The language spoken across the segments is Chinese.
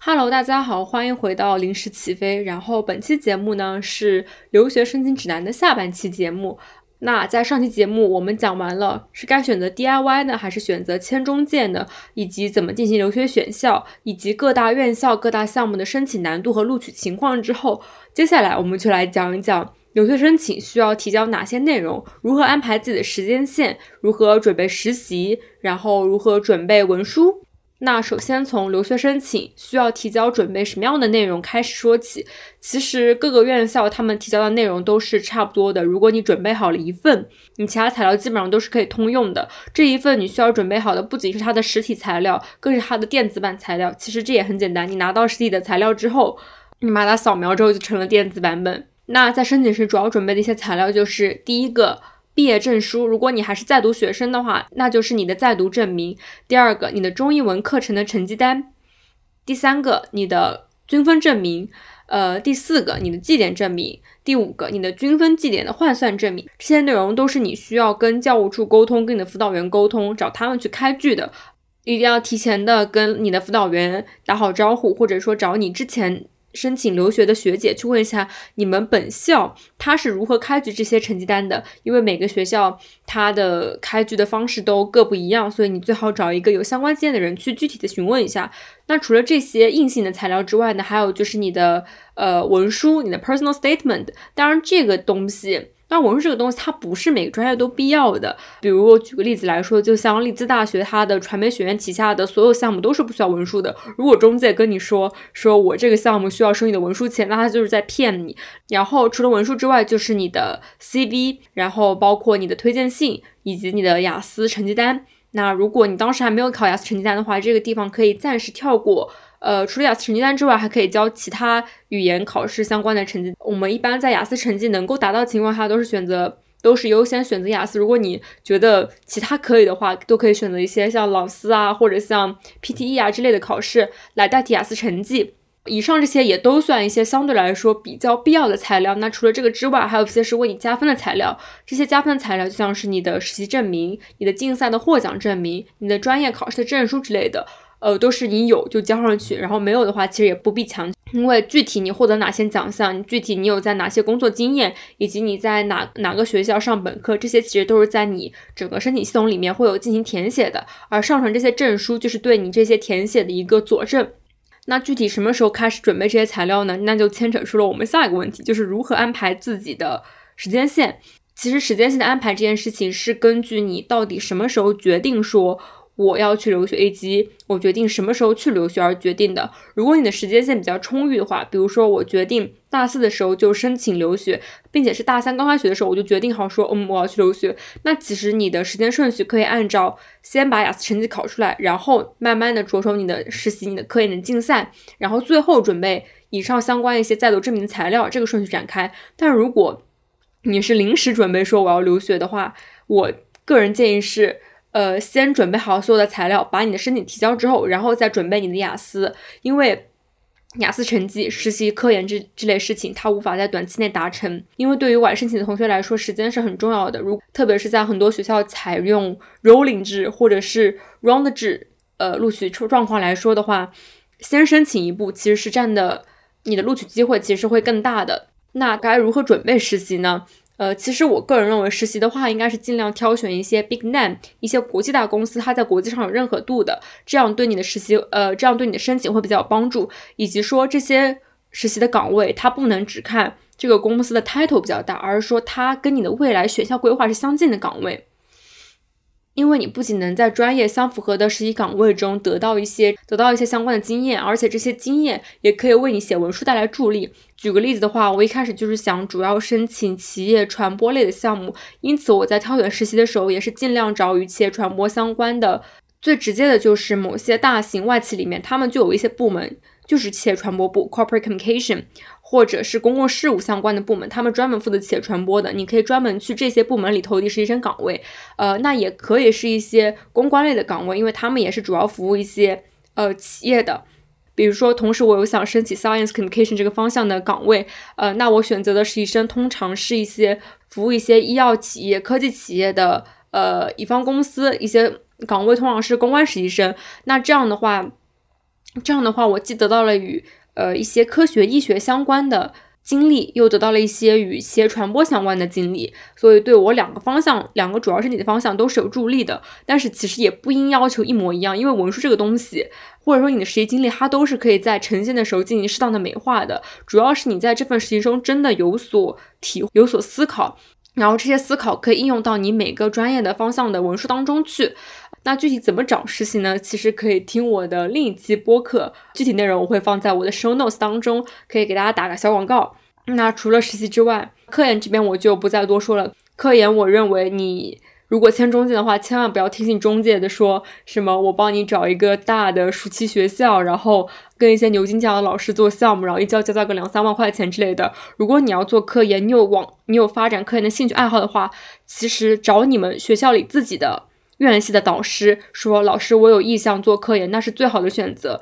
Hello，大家好，欢迎回到临时起飞。然后本期节目呢是留学申请指南的下半期节目。那在上期节目我们讲完了是该选择 DIY 呢，还是选择签中介呢，以及怎么进行留学选校，以及各大院校各大项目的申请难度和录取情况之后，接下来我们就来讲一讲留学申请需要提交哪些内容，如何安排自己的时间线，如何准备实习，然后如何准备文书。那首先从留学申请需要提交准备什么样的内容开始说起。其实各个院校他们提交的内容都是差不多的。如果你准备好了一份，你其他材料基本上都是可以通用的。这一份你需要准备好的不仅是它的实体材料，更是它的电子版材料。其实这也很简单，你拿到实体的材料之后，你把它扫描之后就成了电子版本。那在申请时主要准备的一些材料就是第一个。毕业证书，如果你还是在读学生的话，那就是你的在读证明。第二个，你的中英文课程的成绩单。第三个，你的均分证明。呃，第四个，你的绩点证明。第五个，你的均分绩点的换算证明。这些内容都是你需要跟教务处沟通，跟你的辅导员沟通，找他们去开具的。一定要提前的跟你的辅导员打好招呼，或者说找你之前。申请留学的学姐去问一下你们本校他是如何开具这些成绩单的，因为每个学校它的开具的方式都各不一样，所以你最好找一个有相关经验的人去具体的询问一下。那除了这些硬性的材料之外呢，还有就是你的呃文书，你的 personal statement。当然这个东西。那文书这个东西，它不是每个专业都必要的。比如我举个例子来说，就像利兹大学，它的传媒学院旗下的所有项目都是不需要文书的。如果中介跟你说，说我这个项目需要收你的文书钱，那他就是在骗你。然后除了文书之外，就是你的 CV，然后包括你的推荐信以及你的雅思成绩单。那如果你当时还没有考雅思成绩单的话，这个地方可以暂时跳过。呃，除了雅思成绩单之外，还可以交其他语言考试相关的成绩。我们一般在雅思成绩能够达到的情况下，都是选择，都是优先选择雅思。如果你觉得其他可以的话，都可以选择一些像老师啊，或者像 PTE 啊之类的考试来代替雅思成绩。以上这些也都算一些相对来说比较必要的材料。那除了这个之外，还有一些是为你加分的材料。这些加分的材料就像是你的实习证明、你的竞赛的获奖证明、你的专业考试的证书之类的。呃，都是你有就交上去，然后没有的话，其实也不必强，因为具体你获得哪些奖项，具体你有在哪些工作经验，以及你在哪哪个学校上本科，这些其实都是在你整个申请系统里面会有进行填写的，而上传这些证书就是对你这些填写的一个佐证。那具体什么时候开始准备这些材料呢？那就牵扯出了我们下一个问题，就是如何安排自己的时间线。其实时间线的安排这件事情是根据你到底什么时候决定说。我要去留学，以及我决定什么时候去留学而决定的。如果你的时间线比较充裕的话，比如说我决定大四的时候就申请留学，并且是大三刚开学的时候我就决定好说，嗯，我要去留学。那其实你的时间顺序可以按照先把雅思成绩考出来，然后慢慢的着手你的实习、你的科研的竞赛，然后最后准备以上相关一些在读证明材料，这个顺序展开。但如果你是临时准备说我要留学的话，我个人建议是。呃，先准备好所有的材料，把你的申请提交之后，然后再准备你的雅思，因为雅思成绩、实习、科研这这类事情，它无法在短期内达成。因为对于晚申请的同学来说，时间是很重要的。如特别是在很多学校采用 rolling 制或者是 round 制，呃，录取状况来说的话，先申请一步其实是占的你的录取机会其实会更大的。那该如何准备实习呢？呃，其实我个人认为，实习的话，应该是尽量挑选一些 big name，一些国际大公司，它在国际上有认可度的，这样对你的实习，呃，这样对你的申请会比较有帮助。以及说这些实习的岗位，它不能只看这个公司的 title 比较大，而是说它跟你的未来选校规划是相近的岗位。因为你不仅能在专业相符合的实习岗位中得到一些得到一些相关的经验，而且这些经验也可以为你写文书带来助力。举个例子的话，我一开始就是想主要申请企业传播类的项目，因此我在挑选实习的时候也是尽量找与企业传播相关的。最直接的就是某些大型外企里面，他们就有一些部门就是企业传播部 （corporate communication）。或者是公共事务相关的部门，他们专门负责企业传播的，你可以专门去这些部门里投递实习生岗位。呃，那也可以是一些公关类的岗位，因为他们也是主要服务一些呃企业的。比如说，同时我有想申请 science communication 这个方向的岗位，呃，那我选择的实习生通常是一些服务一些医药企业、科技企业的呃乙方公司，一些岗位通常是公关实习生。那这样的话。这样的话，我既得到了与呃一些科学医学相关的。经历又得到了一些与企业传播相关的经历，所以对我两个方向，两个主要是你的方向都是有助力的。但是其实也不应要求一模一样，因为文书这个东西，或者说你的实习经历，它都是可以在呈现的时候进行适当的美化的。主要是你在这份实习中真的有所体有所思考，然后这些思考可以应用到你每个专业的方向的文书当中去。那具体怎么找实习呢？其实可以听我的另一期播客，具体内容我会放在我的 show notes 当中，可以给大家打个小广告。那除了实习之外，科研这边我就不再多说了。科研，我认为你如果签中介的话，千万不要听信中介的说什么我帮你找一个大的暑期学校，然后跟一些牛津这样的老师做项目，然后一交交到个两三万块钱之类的。如果你要做科研，你有往你有发展科研的兴趣爱好的话，其实找你们学校里自己的院系的导师说，老师我有意向做科研，那是最好的选择。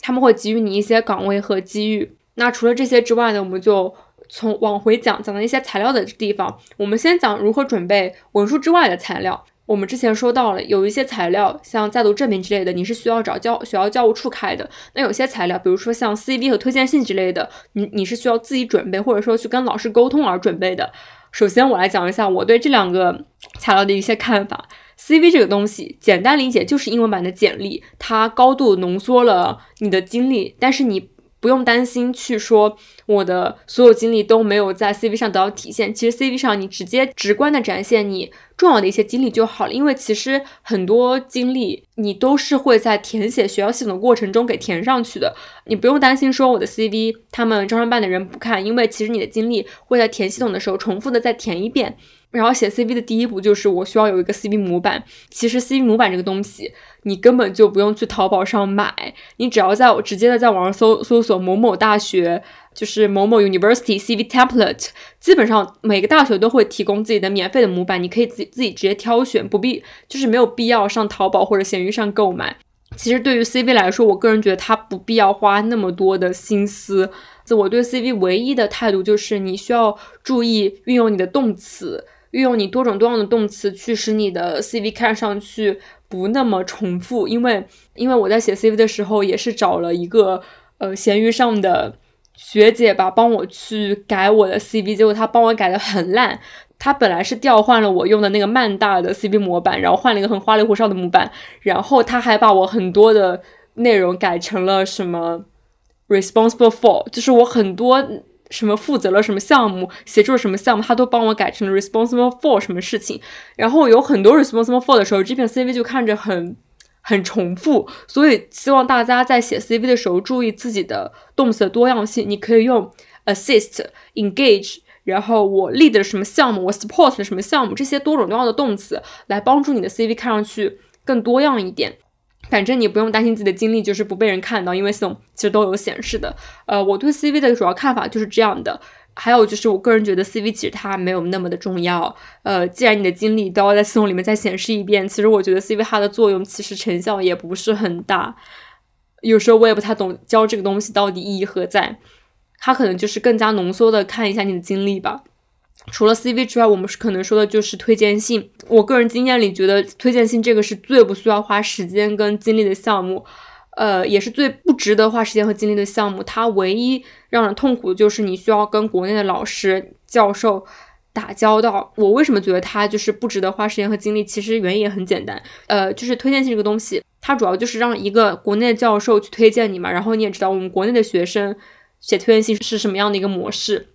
他们会给予你一些岗位和机遇。那除了这些之外呢，我们就从往回讲讲到一些材料的地方。我们先讲如何准备文书之外的材料。我们之前说到了，有一些材料像在读证明之类的，你是需要找教学校教务处开的。那有些材料，比如说像 CV 和推荐信之类的，你你是需要自己准备，或者说去跟老师沟通而准备的。首先，我来讲一下我对这两个材料的一些看法。CV 这个东西，简单理解就是英文版的简历，它高度浓缩了你的经历，但是你。不用担心去说我的所有经历都没有在 CV 上得到体现。其实 CV 上你直接直观的展现你重要的一些经历就好了。因为其实很多经历你都是会在填写学校系统的过程中给填上去的。你不用担心说我的 CV 他们招生办的人不看，因为其实你的经历会在填系统的时候重复的再填一遍。然后写 CV 的第一步就是我需要有一个 CV 模板。其实 CV 模板这个东西，你根本就不用去淘宝上买，你只要在直接的在网上搜搜索某某大学，就是某某 University CV template，基本上每个大学都会提供自己的免费的模板，你可以自己自己直接挑选，不必就是没有必要上淘宝或者闲鱼上购买。其实对于 CV 来说，我个人觉得它不必要花那么多的心思。我对 CV 唯一的态度就是，你需要注意运用你的动词。运用你多种多样的动词去使你的 CV 看上去不那么重复，因为因为我在写 CV 的时候也是找了一个呃闲鱼上的学姐吧，帮我去改我的 CV，结果她帮我改的很烂。她本来是调换了我用的那个曼大的 CV 模板，然后换了一个很花里胡哨的模板，然后她还把我很多的内容改成了什么 responsible for，就是我很多。什么负责了什么项目，协助了什么项目，他都帮我改成了 responsible for 什么事情。然后有很多 responsible for 的时候，这篇 CV 就看着很很重复。所以希望大家在写 CV 的时候注意自己的动词的多样性。你可以用 assist、engage，然后我 lead 什么项目，我 support 什么项目，这些多种多样的动词来帮助你的 CV 看上去更多样一点。反正你不用担心自己的经历就是不被人看到，因为系统其实都有显示的。呃，我对 CV 的主要看法就是这样的。还有就是，我个人觉得 CV 其实它没有那么的重要。呃，既然你的经历都要在系统里面再显示一遍，其实我觉得 CV 它的作用其实成效也不是很大。有时候我也不太懂教这个东西到底意义何在。它可能就是更加浓缩的看一下你的经历吧。除了 CV 之外，我们是可能说的就是推荐信。我个人经验里觉得，推荐信这个是最不需要花时间跟精力的项目，呃，也是最不值得花时间和精力的项目。它唯一让人痛苦的就是你需要跟国内的老师、教授打交道。我为什么觉得它就是不值得花时间和精力？其实原因也很简单，呃，就是推荐信这个东西，它主要就是让一个国内的教授去推荐你嘛。然后你也知道，我们国内的学生写推荐信是什么样的一个模式。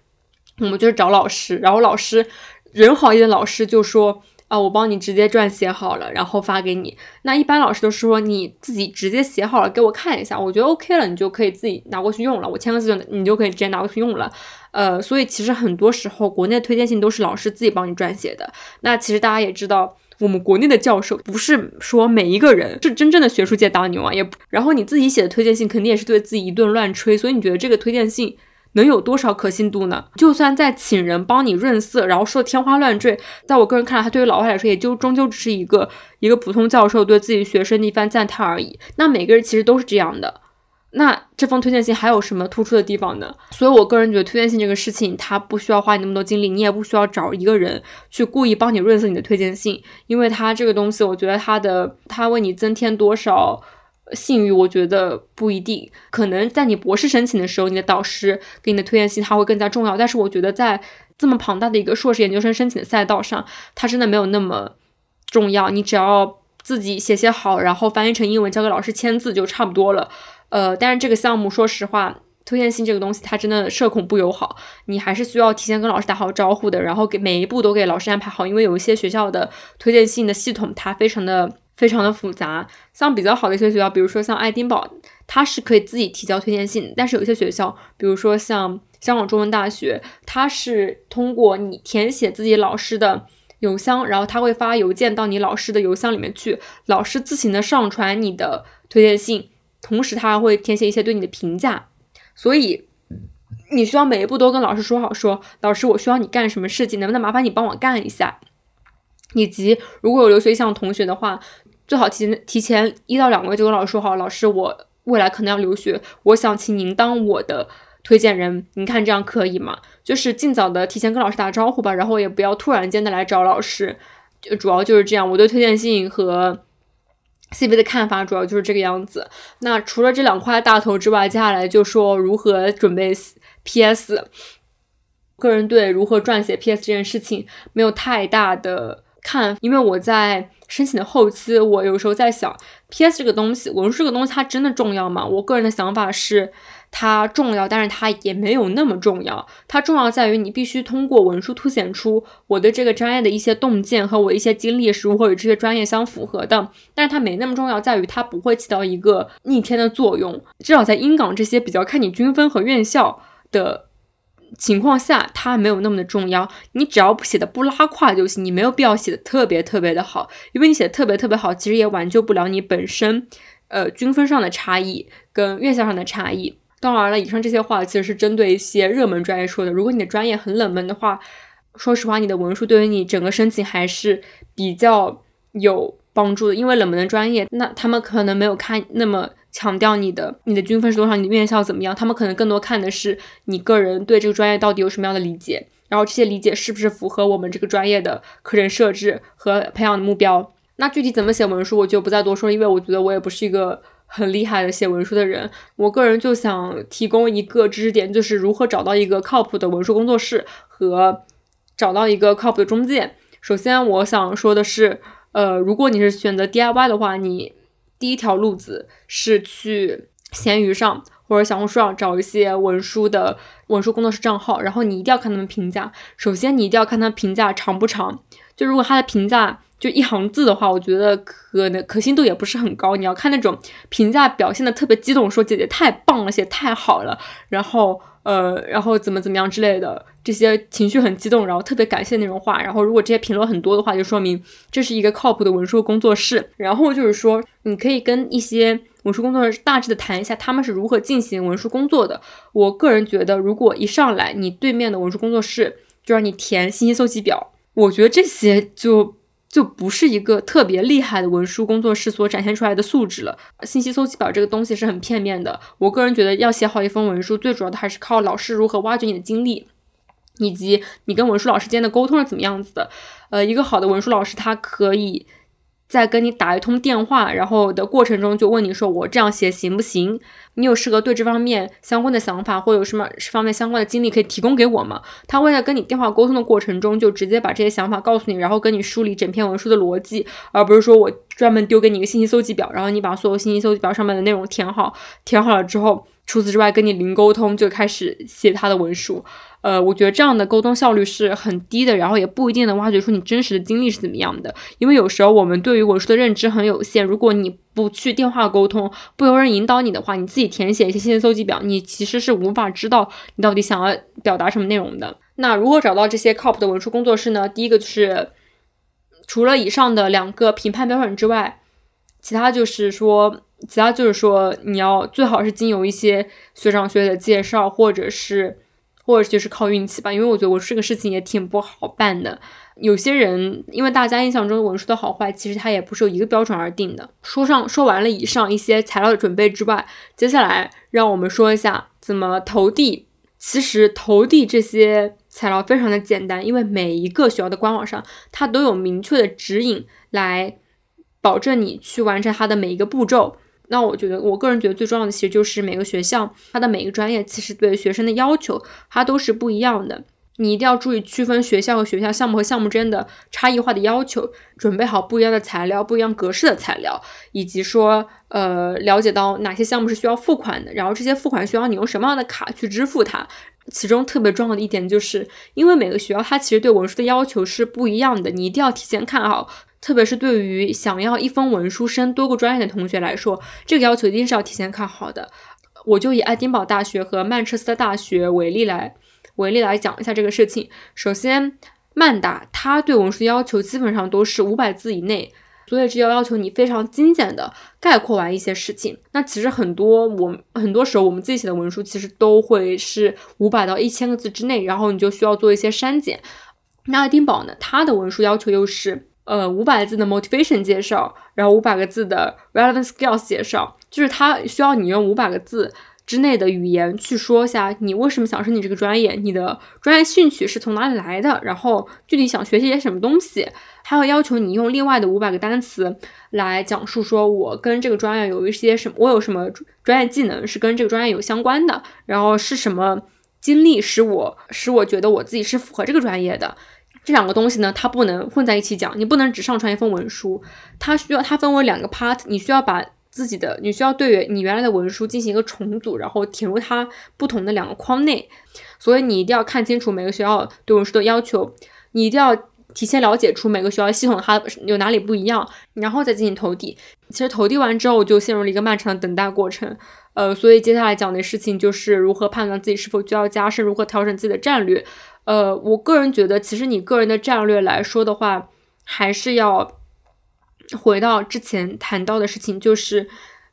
我们就是找老师，然后老师人好一点，老师就说啊，我帮你直接撰写好了，然后发给你。那一般老师都是说你自己直接写好了给我看一下，我觉得 OK 了，你就可以自己拿过去用了。我签个字，你就可以直接拿过去用了。呃，所以其实很多时候国内推荐信都是老师自己帮你撰写的。那其实大家也知道，我们国内的教授不是说每一个人是真正的学术界大牛啊，也然后你自己写的推荐信肯定也是对自己一顿乱吹，所以你觉得这个推荐信？能有多少可信度呢？就算再请人帮你润色，然后说天花乱坠，在我个人看来，他对于老外来说，也就终究只是一个一个普通教授对自己学生的一番赞叹而已。那每个人其实都是这样的。那这封推荐信还有什么突出的地方呢？所以我个人觉得推荐信这个事情，它不需要花你那么多精力，你也不需要找一个人去故意帮你润色你的推荐信，因为它这个东西，我觉得它的它为你增添多少。信誉，我觉得不一定。可能在你博士申请的时候，你的导师给你的推荐信他会更加重要。但是我觉得在这么庞大的一个硕士研究生申请的赛道上，它真的没有那么重要。你只要自己写写好，然后翻译成英文交给老师签字就差不多了。呃，但是这个项目说实话，推荐信这个东西它真的社恐不友好，你还是需要提前跟老师打好招呼的，然后给每一步都给老师安排好。因为有一些学校的推荐信的系统它非常的。非常的复杂，像比较好的一些学校，比如说像爱丁堡，它是可以自己提交推荐信。但是有一些学校，比如说像香港中文大学，它是通过你填写自己老师的邮箱，然后他会发邮件到你老师的邮箱里面去，老师自行的上传你的推荐信，同时他还会填写一些对你的评价。所以你需要每一步都跟老师说好，说老师我需要你干什么事情，能不能麻烦你帮我干一下？以及如果有留学意向同学的话。最好提前提前一到两个月就跟老师说好，老师，我未来可能要留学，我想请您当我的推荐人，您看这样可以吗？就是尽早的提前跟老师打招呼吧，然后也不要突然间的来找老师，就主要就是这样。我对推荐信和 CV 的看法主要就是这个样子。那除了这两块大头之外，接下来就说如何准备 PS。个人对如何撰写 PS 这件事情没有太大的看，因为我在。申请的后期，我有时候在想，P.S. 这个东西，文书这个东西，它真的重要吗？我个人的想法是，它重要，但是它也没有那么重要。它重要在于你必须通过文书凸显出我对这个专业的一些洞见和我一些经历是如何与这些专业相符合的。但是它没那么重要，在于它不会起到一个逆天的作用。至少在英港这些比较看你均分和院校的。情况下，它没有那么的重要。你只要写的不拉胯就行，你没有必要写的特别特别的好，因为你写的特别特别好，其实也挽救不了你本身，呃，均分上的差异跟院校上的差异。当然了，以上这些话其实是针对一些热门专业说的。如果你的专业很冷门的话，说实话，你的文书对于你整个申请还是比较有帮助的。因为冷门的专业，那他们可能没有看那么。强调你的你的均分是多少，你的院校怎么样？他们可能更多看的是你个人对这个专业到底有什么样的理解，然后这些理解是不是符合我们这个专业的课程设置和培养的目标。那具体怎么写文书，我就不再多说了，因为我觉得我也不是一个很厉害的写文书的人。我个人就想提供一个知识点，就是如何找到一个靠谱的文书工作室和找到一个靠谱的中介。首先，我想说的是，呃，如果你是选择 DIY 的话，你。第一条路子是去闲鱼上或者小红书上找一些文书的文书工作室账号，然后你一定要看他们评价。首先，你一定要看他评价长不长。就如果他的评价就一行字的话，我觉得可能可信度也不是很高。你要看那种评价表现的特别激动，说姐姐太棒了，写太好了，然后。呃，然后怎么怎么样之类的，这些情绪很激动，然后特别感谢那种话，然后如果这些评论很多的话，就说明这是一个靠谱的文书工作室。然后就是说，你可以跟一些文书工作室大致的谈一下，他们是如何进行文书工作的。我个人觉得，如果一上来你对面的文书工作室就让你填信息搜集表，我觉得这些就。就不是一个特别厉害的文书工作室所展现出来的素质了。信息搜集表这个东西是很片面的。我个人觉得，要写好一封文书，最主要的还是靠老师如何挖掘你的经历，以及你跟文书老师间的沟通是怎么样子的。呃，一个好的文书老师，他可以。在跟你打一通电话，然后的过程中就问你说我这样写行不行？你有适合对这方面相关的想法，或有什么方面相关的经历可以提供给我吗？他会在跟你电话沟通的过程中就直接把这些想法告诉你，然后跟你梳理整篇文书的逻辑，而不是说我专门丢给你一个信息搜集表，然后你把所有信息搜集表上面的内容填好，填好了之后。除此之外，跟你零沟通就开始写他的文书，呃，我觉得这样的沟通效率是很低的，然后也不一定能挖掘出你真实的经历是怎么样的。因为有时候我们对于文书的认知很有限，如果你不去电话沟通，不由人引导你的话，你自己填写一些信息搜集表，你其实是无法知道你到底想要表达什么内容的。那如何找到这些靠谱的文书工作室呢？第一个就是除了以上的两个评判标准之外，其他就是说。其他就是说，你要最好是经由一些学长学姐的介绍，或者是，或者就是靠运气吧。因为我觉得我这个事情也挺不好办的。有些人，因为大家印象中文书的好坏，其实它也不是由一个标准而定的。说上说完了以上一些材料的准备之外，接下来让我们说一下怎么投递。其实投递这些材料非常的简单，因为每一个学校的官网上，它都有明确的指引来保证你去完成它的每一个步骤。那我觉得，我个人觉得最重要的其实就是每个学校它的每个专业其实对学生的要求它都是不一样的。你一定要注意区分学校和学校、项目和项目之间的差异化的要求，准备好不一样的材料、不一样格式的材料，以及说，呃，了解到哪些项目是需要付款的，然后这些付款需要你用什么样的卡去支付它。其中特别重要的一点就是，因为每个学校它其实对文书的要求是不一样的，你一定要提前看好。特别是对于想要一封文书升多个专业的同学来说，这个要求一定是要提前看好的。我就以爱丁堡大学和曼彻斯特大学为例来。为例来讲一下这个事情。首先，曼达它对文书的要求基本上都是五百字以内，所以这要要求你非常精简的概括完一些事情。那其实很多我很多时候我们自己写的文书其实都会是五百到一千个字之内，然后你就需要做一些删减。那爱丁堡呢，它的文书要求又是呃五百字的 motivation 介绍，然后五百个字的 relevant skills 介绍，就是它需要你用五百个字。之内的语言去说一下你为什么想申请这个专业，你的专业兴趣是从哪里来的，然后具体想学习些什么东西，还会要求你用另外的五百个单词来讲述说，我跟这个专业有一些什么，我有什么专业技能是跟这个专业有相关的，然后是什么经历使我使我觉得我自己是符合这个专业的。这两个东西呢，它不能混在一起讲，你不能只上传一份文书，它需要它分为两个 part，你需要把。自己的，你需要对你原来的文书进行一个重组，然后填入它不同的两个框内。所以你一定要看清楚每个学校对文书的要求，你一定要提前了解出每个学校系统它有哪里不一样，然后再进行投递。其实投递完之后就陷入了一个漫长的等待过程。呃，所以接下来讲的事情就是如何判断自己是否需要加深，如何调整自己的战略。呃，我个人觉得，其实你个人的战略来说的话，还是要。回到之前谈到的事情，就是，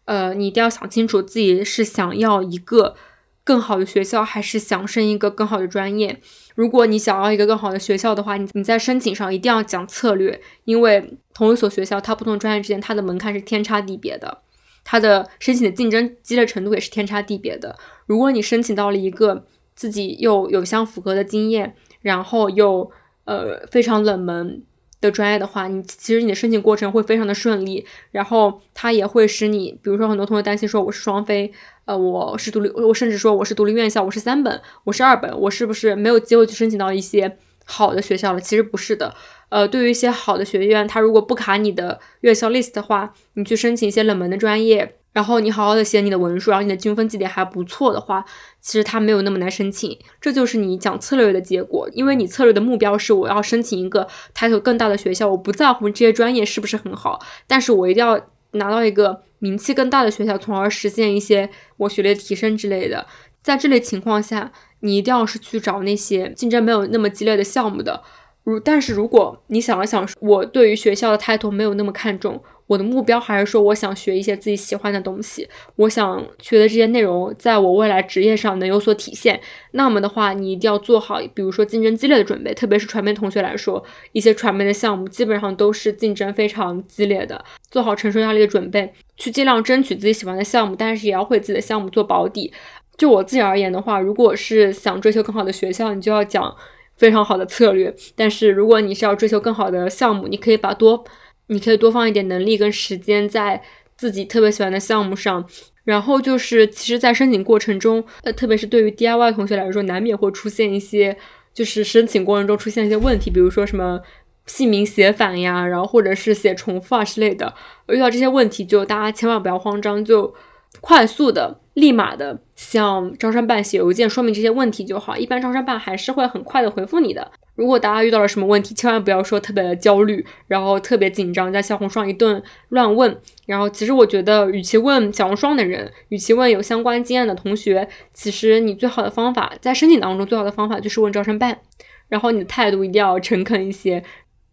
呃，你一定要想清楚自己是想要一个更好的学校，还是想升一个更好的专业。如果你想要一个更好的学校的话，你你在申请上一定要讲策略，因为同一所学校，它不同专业之间它的门槛是天差地别的，它的申请的竞争激烈程度也是天差地别的。如果你申请到了一个自己又有相符合的经验，然后又呃非常冷门。的专业的话，你其实你的申请过程会非常的顺利，然后它也会使你，比如说很多同学担心说我是双非，呃，我是独立，我甚至说我是独立院校，我是三本，我是二本，我是不是没有机会去申请到一些好的学校了？其实不是的，呃，对于一些好的学院，它如果不卡你的院校 list 的话，你去申请一些冷门的专业。然后你好好的写你的文书，然后你的均分绩点还不错的话，其实它没有那么难申请。这就是你讲策略的结果，因为你策略的目标是我要申请一个抬头更大的学校，我不在乎这些专业是不是很好，但是我一定要拿到一个名气更大的学校，从而实现一些我学历提升之类的。在这类情况下，你一定要是去找那些竞争没有那么激烈的项目的。如但是如果你想了想，我对于学校的抬头没有那么看重。我的目标还是说，我想学一些自己喜欢的东西，我想学的这些内容，在我未来职业上能有所体现。那么的话，你一定要做好，比如说竞争激烈的准备，特别是传媒同学来说，一些传媒的项目基本上都是竞争非常激烈的，做好承受压力的准备，去尽量争取自己喜欢的项目，但是也要为自己的项目做保底。就我自己而言的话，如果是想追求更好的学校，你就要讲非常好的策略；但是如果你是要追求更好的项目，你可以把多。你可以多放一点能力跟时间在自己特别喜欢的项目上，然后就是，其实，在申请过程中，呃，特别是对于 DIY 同学来说，难免会出现一些，就是申请过程中出现一些问题，比如说什么姓名写反呀，然后或者是写重复啊之类的。遇到这些问题，就大家千万不要慌张，就快速的、立马的向招商办写邮件说明这些问题就好，一般招商办还是会很快的回复你的。如果大家遇到了什么问题，千万不要说特别的焦虑，然后特别紧张，在小红书上一顿乱问。然后，其实我觉得，与其问小红书的人，与其问有相关经验的同学，其实你最好的方法，在申请当中最好的方法就是问招生办。然后，你的态度一定要诚恳一些。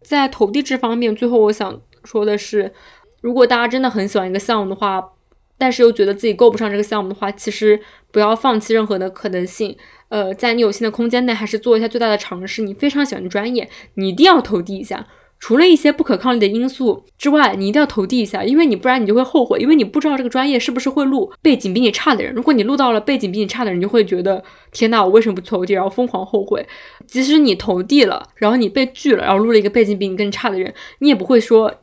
在投递这方面，最后我想说的是，如果大家真的很喜欢一个项目的话，但是又觉得自己够不上这个项目的话，其实不要放弃任何的可能性。呃，在你有限的空间内，还是做一下最大的尝试。你非常喜欢的专业，你一定要投递一下。除了一些不可抗力的因素之外，你一定要投递一下，因为你不然你就会后悔，因为你不知道这个专业是不是会录背景比你差的人。如果你录到了背景比你差的人，你就会觉得天呐，我为什么不投递，然后疯狂后悔。即使你投递了，然后你被拒了，然后录了一个背景比你更差的人，你也不会说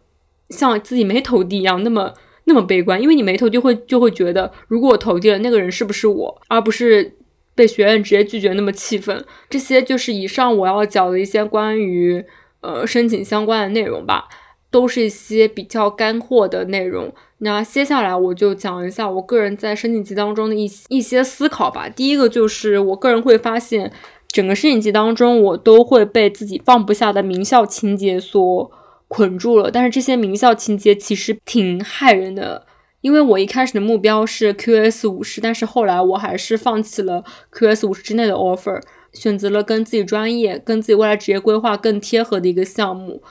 像自己没投递一样那么。那么悲观，因为你没投就会就会觉得，如果我投递了，那个人是不是我，而不是被学院直接拒绝那么气愤。这些就是以上我要讲的一些关于呃申请相关的内容吧，都是一些比较干货的内容。那接下来我就讲一下我个人在申请季当中的一一些思考吧。第一个就是我个人会发现。整个申请季当中，我都会被自己放不下的名校情节所捆住了。但是这些名校情节其实挺害人的，因为我一开始的目标是 QS 五十，但是后来我还是放弃了 QS 五十之内的 offer，选择了跟自己专业、跟自己未来职业规划更贴合的一个项目。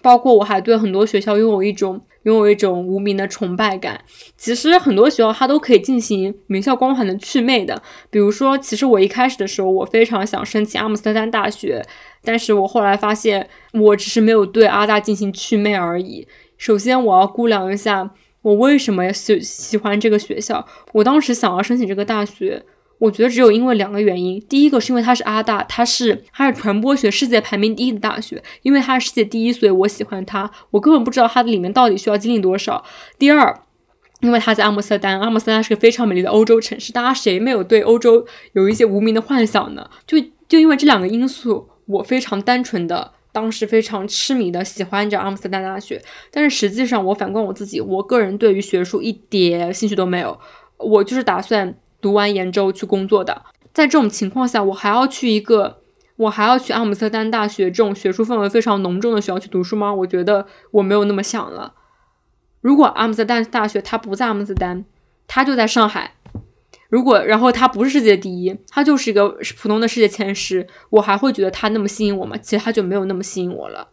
包括我还对很多学校拥有一种。拥有一种无名的崇拜感。其实很多学校它都可以进行名校光环的祛魅的。比如说，其实我一开始的时候，我非常想申请阿姆斯特丹大学，但是我后来发现，我只是没有对阿大进行祛魅而已。首先，我要估量一下我为什么喜喜欢这个学校。我当时想要申请这个大学。我觉得只有因为两个原因，第一个是因为它是阿大，它是它是传播学世界排名第一的大学，因为它是世界第一，所以我喜欢它。我根本不知道它里面到底需要经历多少。第二，因为它在阿姆斯特丹，阿姆斯特丹是个非常美丽的欧洲城市，大家谁没有对欧洲有一些无名的幻想呢？就就因为这两个因素，我非常单纯的，当时非常痴迷的喜欢着阿姆斯特丹大学。但是实际上，我反观我自己，我个人对于学术一点兴趣都没有，我就是打算。读完研之后去工作的，在这种情况下，我还要去一个，我还要去阿姆斯特丹大学这种学术氛围非常浓重的学校去读书吗？我觉得我没有那么想了。如果阿姆斯特丹大学它不在阿姆斯特丹，它就在上海，如果然后它不是世界第一，它就是一个普通的世界前十，我还会觉得它那么吸引我吗？其实它就没有那么吸引我了。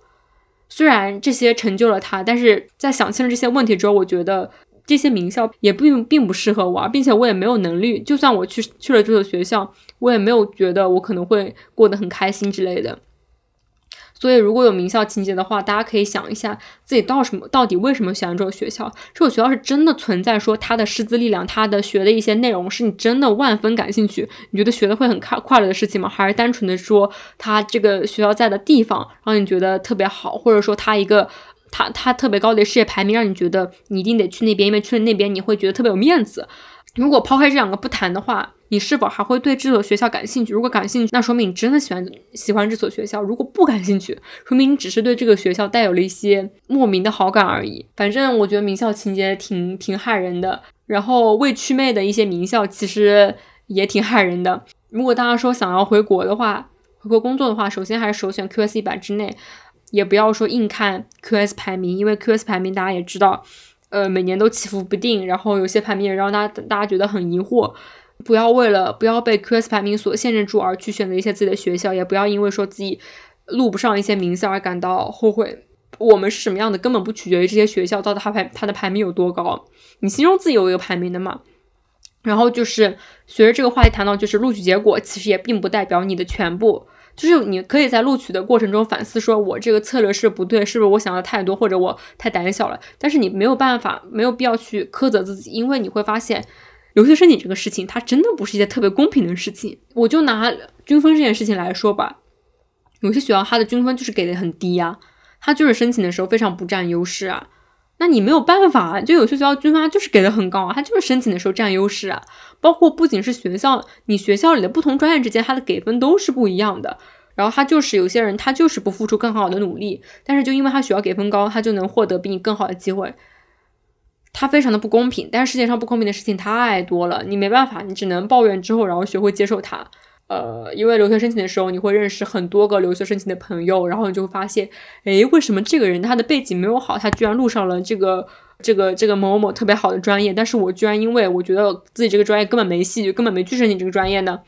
虽然这些成就了他，但是在想清了这些问题之后，我觉得。这些名校也并并不适合我，并且我也没有能力。就算我去去了这所学校，我也没有觉得我可能会过得很开心之类的。所以，如果有名校情节的话，大家可以想一下自己到什么到底为什么喜欢这所学校？这所学校是真的存在，说它的师资力量，它的学的一些内容是你真的万分感兴趣，你觉得学的会很快快乐的事情吗？还是单纯的说它这个学校在的地方让你觉得特别好，或者说它一个。他他特别高的世界排名，让你觉得你一定得去那边，因为去了那边你会觉得特别有面子。如果抛开这两个不谈的话，你是否还会对这所学校感兴趣？如果感兴趣，那说明你真的喜欢喜欢这所学校；如果不感兴趣，说明你只是对这个学校带有了一些莫名的好感而已。反正我觉得名校情节挺挺害人的，然后未去魅的一些名校其实也挺害人的。如果大家说想要回国的话，回国工作的话，首先还是首选 QS 一百之内。也不要说硬看 QS 排名，因为 QS 排名大家也知道，呃，每年都起伏不定，然后有些排名也让大家大家觉得很疑惑。不要为了不要被 QS 排名所限制住而去选择一些自己的学校，也不要因为说自己录不上一些名校而感到后悔。我们是什么样的，根本不取决于这些学校到底它排它的排名有多高。你心中自己有一个排名的嘛？然后就是随着这个话题谈到，就是录取结果其实也并不代表你的全部。就是你可以在录取的过程中反思，说我这个策略是不对，是不是我想的太多，或者我太胆小了？但是你没有办法，没有必要去苛责自己，因为你会发现，留学申请这个事情，它真的不是一件特别公平的事情。我就拿均分这件事情来说吧，有些学校它的均分就是给的很低呀，它就是申请的时候非常不占优势啊。那你没有办法，就有些学校均分就是给的很高啊，它就是申请的时候占优势啊。包括不仅是学校，你学校里的不同专业之间，它的给分都是不一样的。然后他就是有些人，他就是不付出更好的努力，但是就因为他学校给分高，他就能获得比你更好的机会。他非常的不公平，但是世界上不公平的事情太多了，你没办法，你只能抱怨之后，然后学会接受它。呃，因为留学申请的时候，你会认识很多个留学申请的朋友，然后你就会发现，诶，为什么这个人他的背景没有好，他居然录上了这个这个这个某某某特别好的专业，但是我居然因为我觉得自己这个专业根本没戏，就根本没去申请这个专业呢，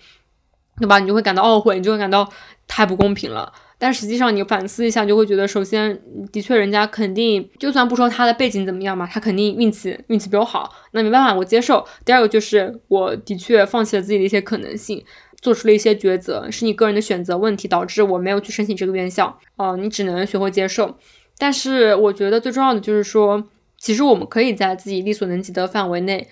对吧？你就会感到懊悔，你就会感到太不公平了。但实际上你反思一下，就会觉得，首先的确人家肯定，就算不说他的背景怎么样嘛，他肯定运气运气比我好，那没办法，我接受。第二个就是我的确放弃了自己的一些可能性。做出了一些抉择，是你个人的选择问题导致我没有去申请这个院校。哦，你只能学会接受。但是我觉得最重要的就是说，其实我们可以在自己力所能及的范围内，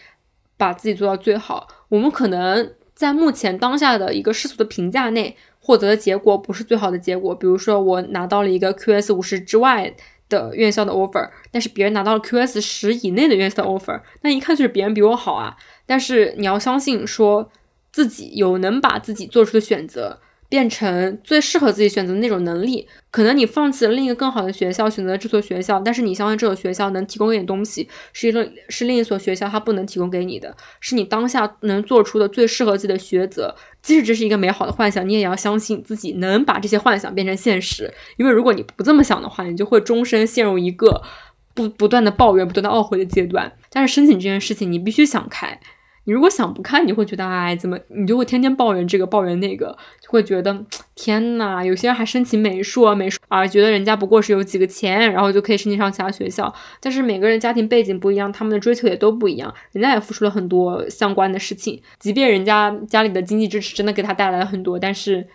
把自己做到最好。我们可能在目前当下的一个世俗的评价内获得的结果不是最好的结果。比如说我拿到了一个 QS 五十之外的院校的 offer，但是别人拿到了 QS 十以内的院校的 offer，那一看就是别人比我好啊。但是你要相信，说自己有能把自己做出的选择。变成最适合自己选择的那种能力，可能你放弃了另一个更好的学校，选择这所学校，但是你相信这所学校能提供给你东西，是一个是另一所学校它不能提供给你的，是你当下能做出的最适合自己的抉择。即使这是一个美好的幻想，你也要相信自己能把这些幻想变成现实。因为如果你不这么想的话，你就会终身陷入一个不不断的抱怨、不断的懊悔的阶段。但是申请这件事情，你必须想开。你如果想不开，你会觉得哎，怎么你就会天天抱怨这个抱怨那个，就会觉得天呐，有些人还申请美术啊，美术啊，觉得人家不过是有几个钱，然后就可以申请上其他学校。但是每个人家庭背景不一样，他们的追求也都不一样，人家也付出了很多相关的事情。即便人家家里的经济支持真的给他带来了很多，但是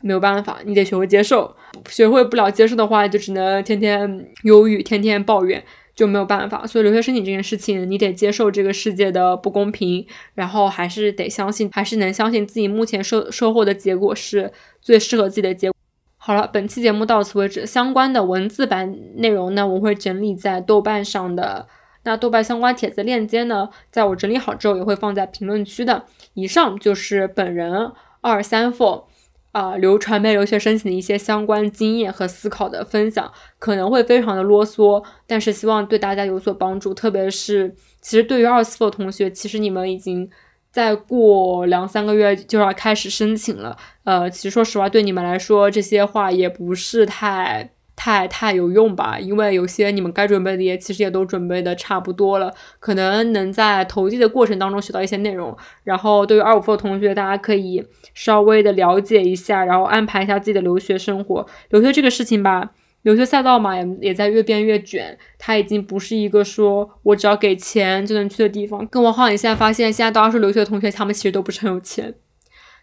没有办法，你得学会接受。学会不了接受的话，就只能天天忧郁，天天抱怨。就没有办法，所以留学申请这件事情，你得接受这个世界的不公平，然后还是得相信，还是能相信自己目前收收获的结果是最适合自己的结果。好了，本期节目到此为止，相关的文字版内容呢，我会整理在豆瓣上的。那豆瓣相关帖子链接呢，在我整理好之后也会放在评论区的。以上就是本人二三 four。啊，留传媒留学申请的一些相关经验和思考的分享，可能会非常的啰嗦，但是希望对大家有所帮助。特别是，其实对于二四的同学，其实你们已经再过两三个月就要开始申请了。呃，其实说实话，对你们来说，这些话也不是太。太太有用吧，因为有些你们该准备的也其实也都准备的差不多了，可能能在投递的过程当中学到一些内容。然后对于二五附的同学，大家可以稍微的了解一下，然后安排一下自己的留学生活。留学这个事情吧，留学赛道嘛也也在越变越卷，它已经不是一个说我只要给钱就能去的地方。更何况你现在发现，现在大多数留学的同学，他们其实都不是很有钱。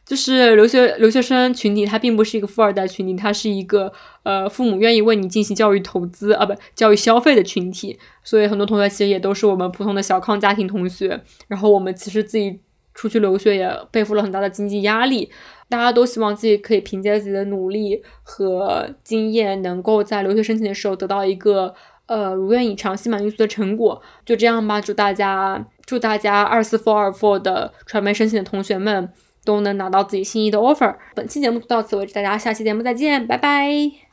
就是留学留学生群体，他并不是一个富二代群体，他是一个呃父母愿意为你进行教育投资啊，不教育消费的群体。所以很多同学其实也都是我们普通的小康家庭同学。然后我们其实自己出去留学也背负了很大的经济压力，大家都希望自己可以凭借自己的努力和经验，能够在留学申请的时候得到一个呃如愿以偿、心满意足的成果。就这样吧，祝大家祝大家二四 four 二 four 的传媒申请的同学们。都能拿到自己心仪的 offer。本期节目到此为止，大家下期节目再见，拜拜。